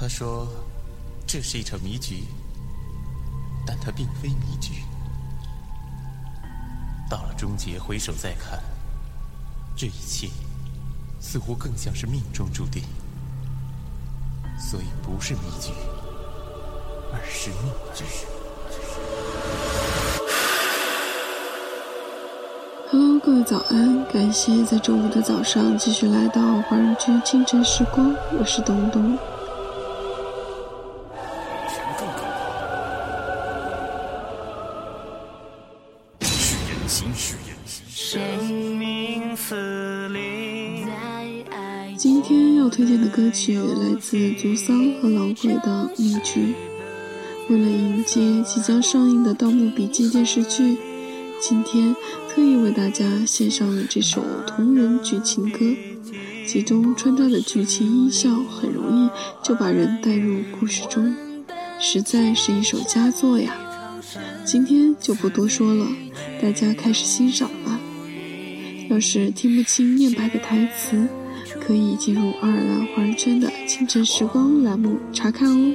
他说：“这是一场迷局，但它并非迷局。到了终结，回首再看，这一切似乎更像是命中注定。所以不是迷局，而是命局。” Hello，各位早安！感谢在周五的早上继续来到华人居清晨时光，我是东东。今天要推荐的歌曲来自足桑和老鬼的《命局》。为了迎接即将上映的《盗墓笔记》电视剧。今天特意为大家献上了这首同人剧情歌，其中穿插的剧情音效很容易就把人带入故事中，实在是一首佳作呀！今天就不多说了，大家开始欣赏吧。要是听不清念白的台词，可以进入爱尔兰华人圈的清晨时光栏目查看哦。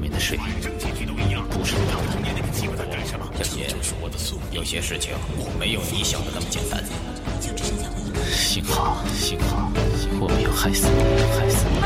面的水不是你要的，小杰，有些事情没有你想的那么简单。幸好，幸好，我没有害死你，害死你。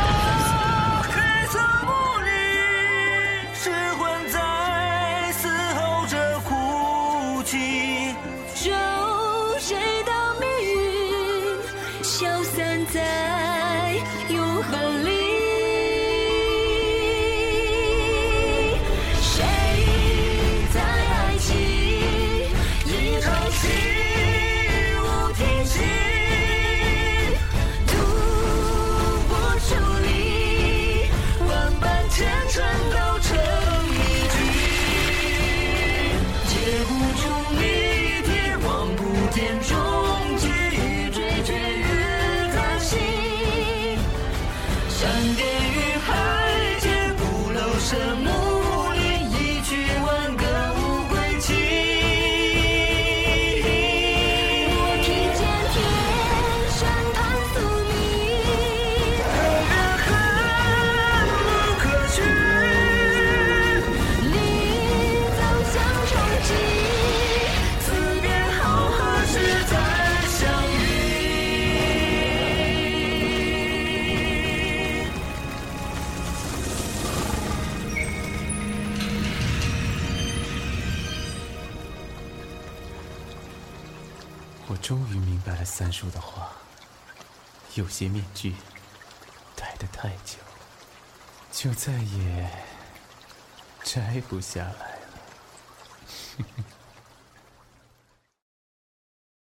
我终于明白了三叔的话，有些面具戴得太久，就再也摘不下来了。